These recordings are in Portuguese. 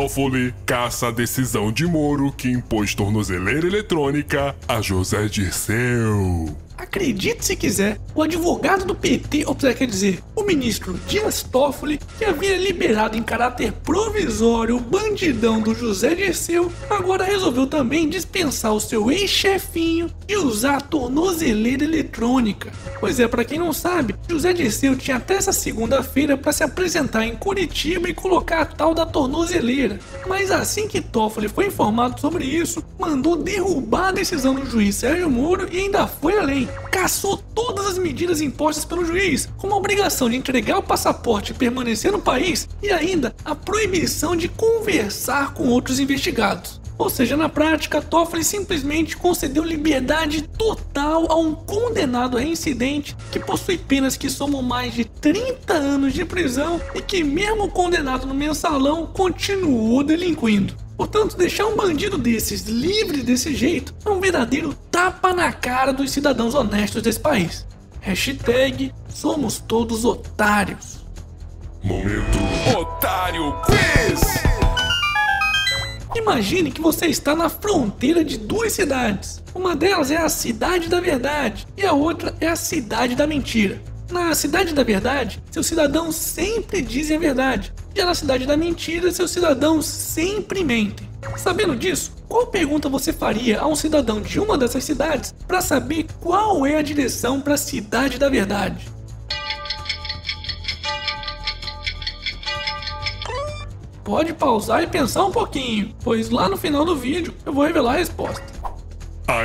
Toffoli caça a decisão de Moro que impôs tornozeleira eletrônica a José Dirceu. Acredite se quiser, o advogado do PT, ou seja, quer dizer, o ministro Dias Toffoli, que havia liberado em caráter provisório o bandidão do José Dirceu, agora resolveu também dispensar o seu ex-chefinho de usar a tornozeleira eletrônica. Pois é, para quem não sabe, José Dirceu tinha até essa segunda-feira para se apresentar em Curitiba e colocar a tal da tornozeleira. Mas assim que Toffoli foi informado sobre isso, mandou derrubar a decisão do juiz Sérgio Moro e ainda foi além caçou todas as medidas impostas pelo juiz, como a obrigação de entregar o passaporte e permanecer no país, e ainda a proibição de conversar com outros investigados. Ou seja, na prática, Toffoli simplesmente concedeu liberdade total a um condenado reincidente que possui penas que somam mais de 30 anos de prisão e que, mesmo condenado no mensalão, continuou delinquindo. Portanto, deixar um bandido desses livre desse jeito é um verdadeiro tapa na cara dos cidadãos honestos desse país. Hashtag somos todos otários. Momento Otário Quiz! Imagine que você está na fronteira de duas cidades. Uma delas é a Cidade da Verdade e a outra é a Cidade da Mentira. Na Cidade da Verdade, seus cidadãos sempre dizem a verdade. Já na Cidade da Mentira, seus cidadãos sempre mentem. Sabendo disso, qual pergunta você faria a um cidadão de uma dessas cidades para saber qual é a direção para a Cidade da Verdade? Pode pausar e pensar um pouquinho, pois lá no final do vídeo eu vou revelar a resposta.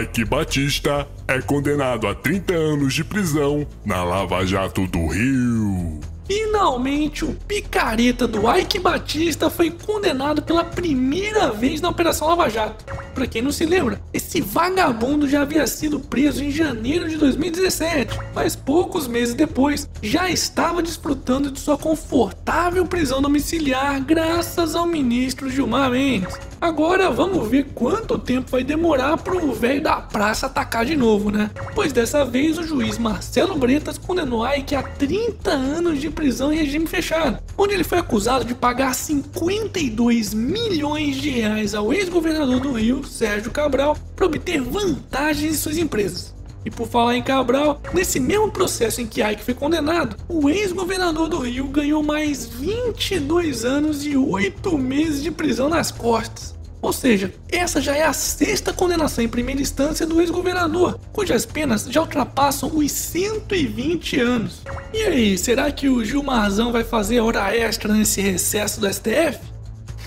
Ike Batista é condenado a 30 anos de prisão na Lava Jato do Rio. Finalmente, o picareta do Ike Batista foi condenado pela primeira vez na Operação Lava Jato. Para quem não se lembra, esse vagabundo já havia sido preso em janeiro de 2017, mas poucos meses depois já estava desfrutando de sua confortável prisão domiciliar graças ao ministro Gilmar Mendes. Agora vamos ver quanto tempo vai demorar pro velho da praça atacar de novo, né? Pois dessa vez o juiz Marcelo Bretas condenou Ike a 30 anos de prisão em regime fechado, onde ele foi acusado de pagar 52 milhões de reais ao ex-governador do Rio, Sérgio Cabral, para obter vantagens em suas empresas. E por falar em Cabral, nesse mesmo processo em que Ike foi condenado, o ex-governador do Rio ganhou mais 22 anos e 8 meses de prisão nas costas. Ou seja, essa já é a sexta condenação em primeira instância do ex-governador, cujas penas já ultrapassam os 120 anos. E aí, será que o Gilmarzão vai fazer hora extra nesse recesso do STF?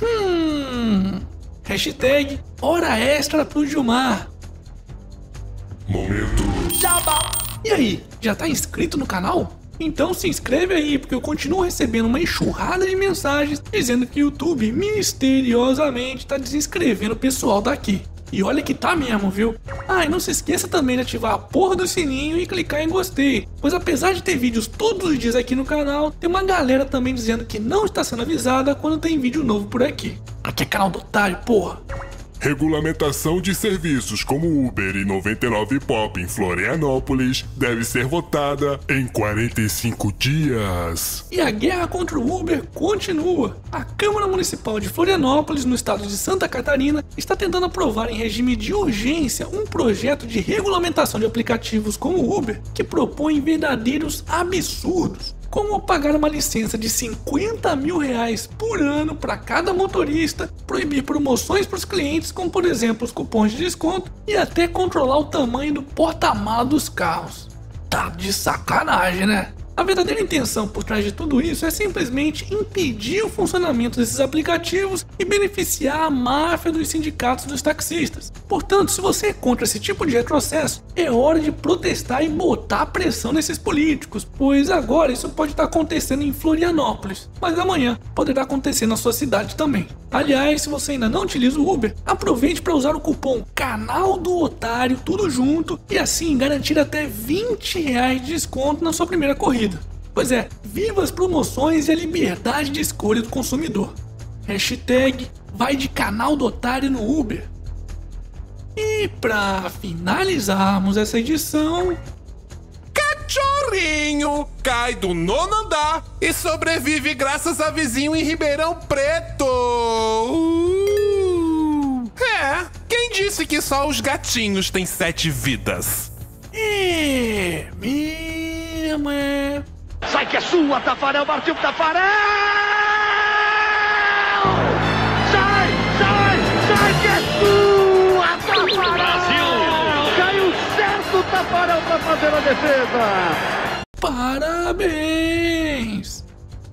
Hum. Hashtag hora extra pro Gilmar. Momento E aí, já tá inscrito no canal? Então se inscreve aí, porque eu continuo recebendo uma enxurrada de mensagens dizendo que o YouTube misteriosamente tá desinscrevendo o pessoal daqui. E olha que tá mesmo, viu? Ah, e não se esqueça também de ativar a porra do sininho e clicar em gostei. Pois apesar de ter vídeos todos os dias aqui no canal, tem uma galera também dizendo que não está sendo avisada quando tem vídeo novo por aqui. Aqui é canal do otário, porra. Regulamentação de serviços como Uber e 99 Pop em Florianópolis deve ser votada em 45 dias. E a guerra contra o Uber continua. A Câmara Municipal de Florianópolis, no estado de Santa Catarina, está tentando aprovar em regime de urgência um projeto de regulamentação de aplicativos como Uber que propõe verdadeiros absurdos como pagar uma licença de 50 mil reais por ano para cada motorista, proibir promoções para os clientes, como por exemplo os cupons de desconto, e até controlar o tamanho do porta-mala dos carros. Tá de sacanagem, né? A verdadeira intenção por trás de tudo isso é simplesmente impedir o funcionamento desses aplicativos e beneficiar a máfia dos sindicatos dos taxistas. Portanto, se você é contra esse tipo de retrocesso, é hora de protestar e botar pressão nesses políticos, pois agora isso pode estar acontecendo em Florianópolis, mas amanhã poderá acontecer na sua cidade também. Aliás, se você ainda não utiliza o Uber, aproveite para usar o cupom Canal do Otário, tudo junto, e assim garantir até 20 reais de desconto na sua primeira corrida. Pois é, viva as promoções e a liberdade de escolha do consumidor. Hashtag vai de canal do otário no Uber. E para finalizarmos essa edição, Cachorrinho, cai do nono andar e sobrevive graças a vizinho em Ribeirão Preto. Uh! É, quem disse que só os gatinhos têm sete vidas? É, mesmo é. Sai que é sua, Tafarel, partiu pro Tafarel! Tafarel pra fazer a defesa! Parabéns!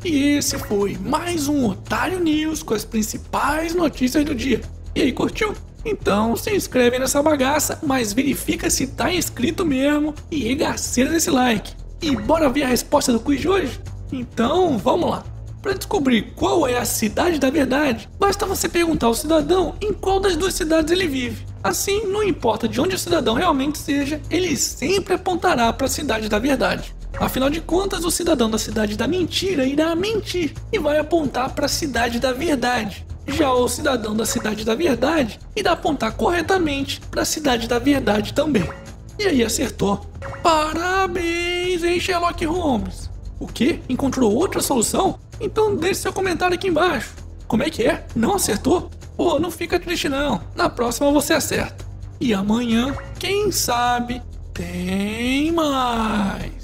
E esse foi mais um Otário News com as principais notícias do dia. E aí, curtiu? Então se inscreve nessa bagaça, mas verifica se tá inscrito mesmo e regaceira desse like. E bora ver a resposta do quiz de hoje? Então vamos lá. Para descobrir qual é a cidade da verdade, basta você perguntar ao cidadão em qual das duas cidades ele vive. Assim, não importa de onde o cidadão realmente seja, ele sempre apontará para a cidade da verdade. Afinal de contas, o cidadão da cidade da mentira irá mentir e vai apontar para a cidade da verdade. Já o cidadão da cidade da verdade irá apontar corretamente para a cidade da verdade também. E aí acertou. Parabéns, hein, Sherlock Holmes? O que? Encontrou outra solução? Então deixe seu comentário aqui embaixo. Como é que é? Não acertou? Pô, não fica triste não. Na próxima você acerta. E amanhã, quem sabe, tem mais.